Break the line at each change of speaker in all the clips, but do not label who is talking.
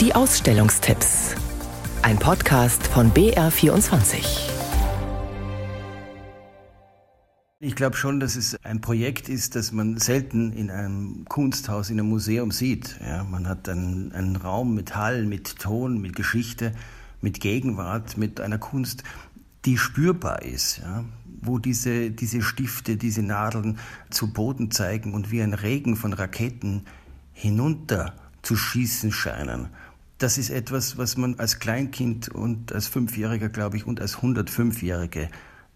Die Ausstellungstipps. Ein Podcast von BR24.
Ich glaube schon, dass es ein Projekt ist, das man selten in einem Kunsthaus, in einem Museum sieht. Ja, man hat einen, einen Raum mit Hall, mit Ton, mit Geschichte, mit Gegenwart, mit einer Kunst, die spürbar ist, ja, wo diese, diese Stifte, diese Nadeln zu Boden zeigen und wie ein Regen von Raketen hinunter zu schießen scheinen. Das ist etwas, was man als Kleinkind und als Fünfjähriger, glaube ich, und als 105-Jährige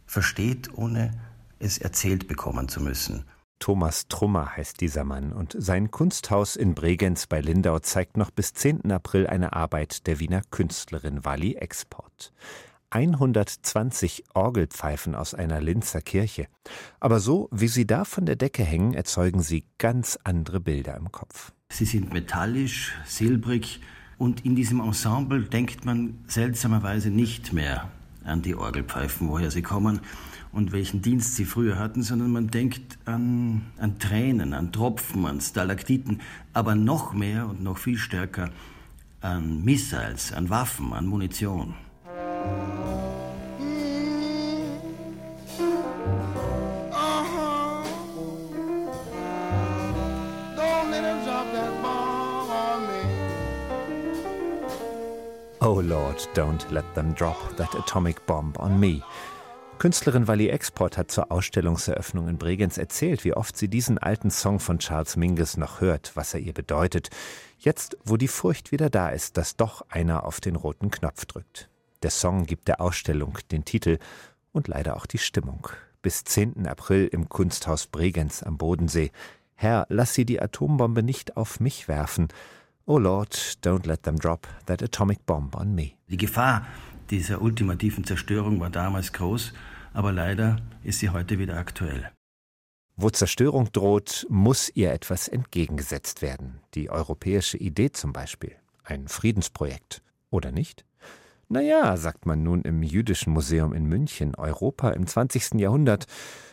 versteht, ohne es erzählt bekommen zu müssen.
Thomas Trummer heißt dieser Mann und sein Kunsthaus in Bregenz bei Lindau zeigt noch bis 10. April eine Arbeit der Wiener Künstlerin Wally Export. 120 Orgelpfeifen aus einer Linzer Kirche. Aber so, wie sie da von der Decke hängen, erzeugen sie ganz andere Bilder im Kopf.
Sie sind metallisch, silbrig und in diesem Ensemble denkt man seltsamerweise nicht mehr an die Orgelpfeifen, woher sie kommen und welchen Dienst sie früher hatten, sondern man denkt an, an Tränen, an Tropfen, an Stalaktiten, aber noch mehr und noch viel stärker an Missiles, an Waffen, an Munition.
Oh Lord, don't let them drop that atomic bomb on me. Künstlerin Wally Export hat zur Ausstellungseröffnung in Bregenz erzählt, wie oft sie diesen alten Song von Charles Mingus noch hört, was er ihr bedeutet. Jetzt, wo die Furcht wieder da ist, dass doch einer auf den roten Knopf drückt. Der Song gibt der Ausstellung den Titel und leider auch die Stimmung. Bis 10. April im Kunsthaus Bregenz am Bodensee. Herr, lass sie die Atombombe nicht auf mich werfen. Oh Lord, don't let them drop that atomic bomb on me.
Die Gefahr dieser ultimativen Zerstörung war damals groß, aber leider ist sie heute wieder aktuell.
Wo Zerstörung droht, muss ihr etwas entgegengesetzt werden. Die europäische Idee zum Beispiel. Ein Friedensprojekt. Oder nicht? Naja, sagt man nun im Jüdischen Museum in München, Europa im 20. Jahrhundert,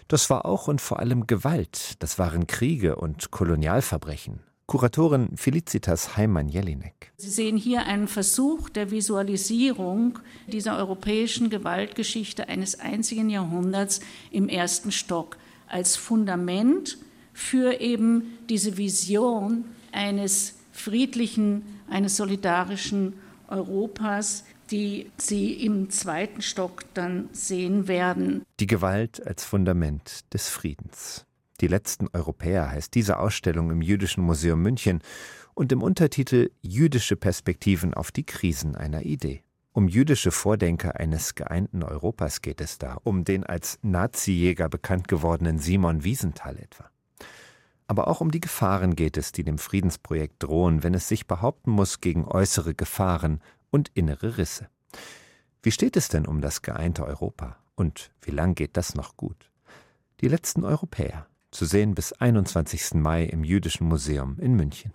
das war auch und vor allem Gewalt, das waren Kriege und Kolonialverbrechen. Kuratorin Felicitas Heimann-Jelinek.
Sie sehen hier einen Versuch der Visualisierung dieser europäischen Gewaltgeschichte eines einzigen Jahrhunderts im ersten Stock als Fundament für eben diese Vision eines friedlichen, eines solidarischen Europas, die Sie im zweiten Stock dann sehen werden.
Die Gewalt als Fundament des Friedens. Die letzten Europäer heißt diese Ausstellung im Jüdischen Museum München und im Untertitel Jüdische Perspektiven auf die Krisen einer Idee. Um jüdische Vordenker eines geeinten Europas geht es da, um den als Nazijäger bekannt gewordenen Simon Wiesenthal etwa. Aber auch um die Gefahren geht es, die dem Friedensprojekt drohen, wenn es sich behaupten muss gegen äußere Gefahren und innere Risse. Wie steht es denn um das geeinte Europa? Und wie lang geht das noch gut? Die letzten Europäer zu sehen bis 21. Mai im Jüdischen Museum in München.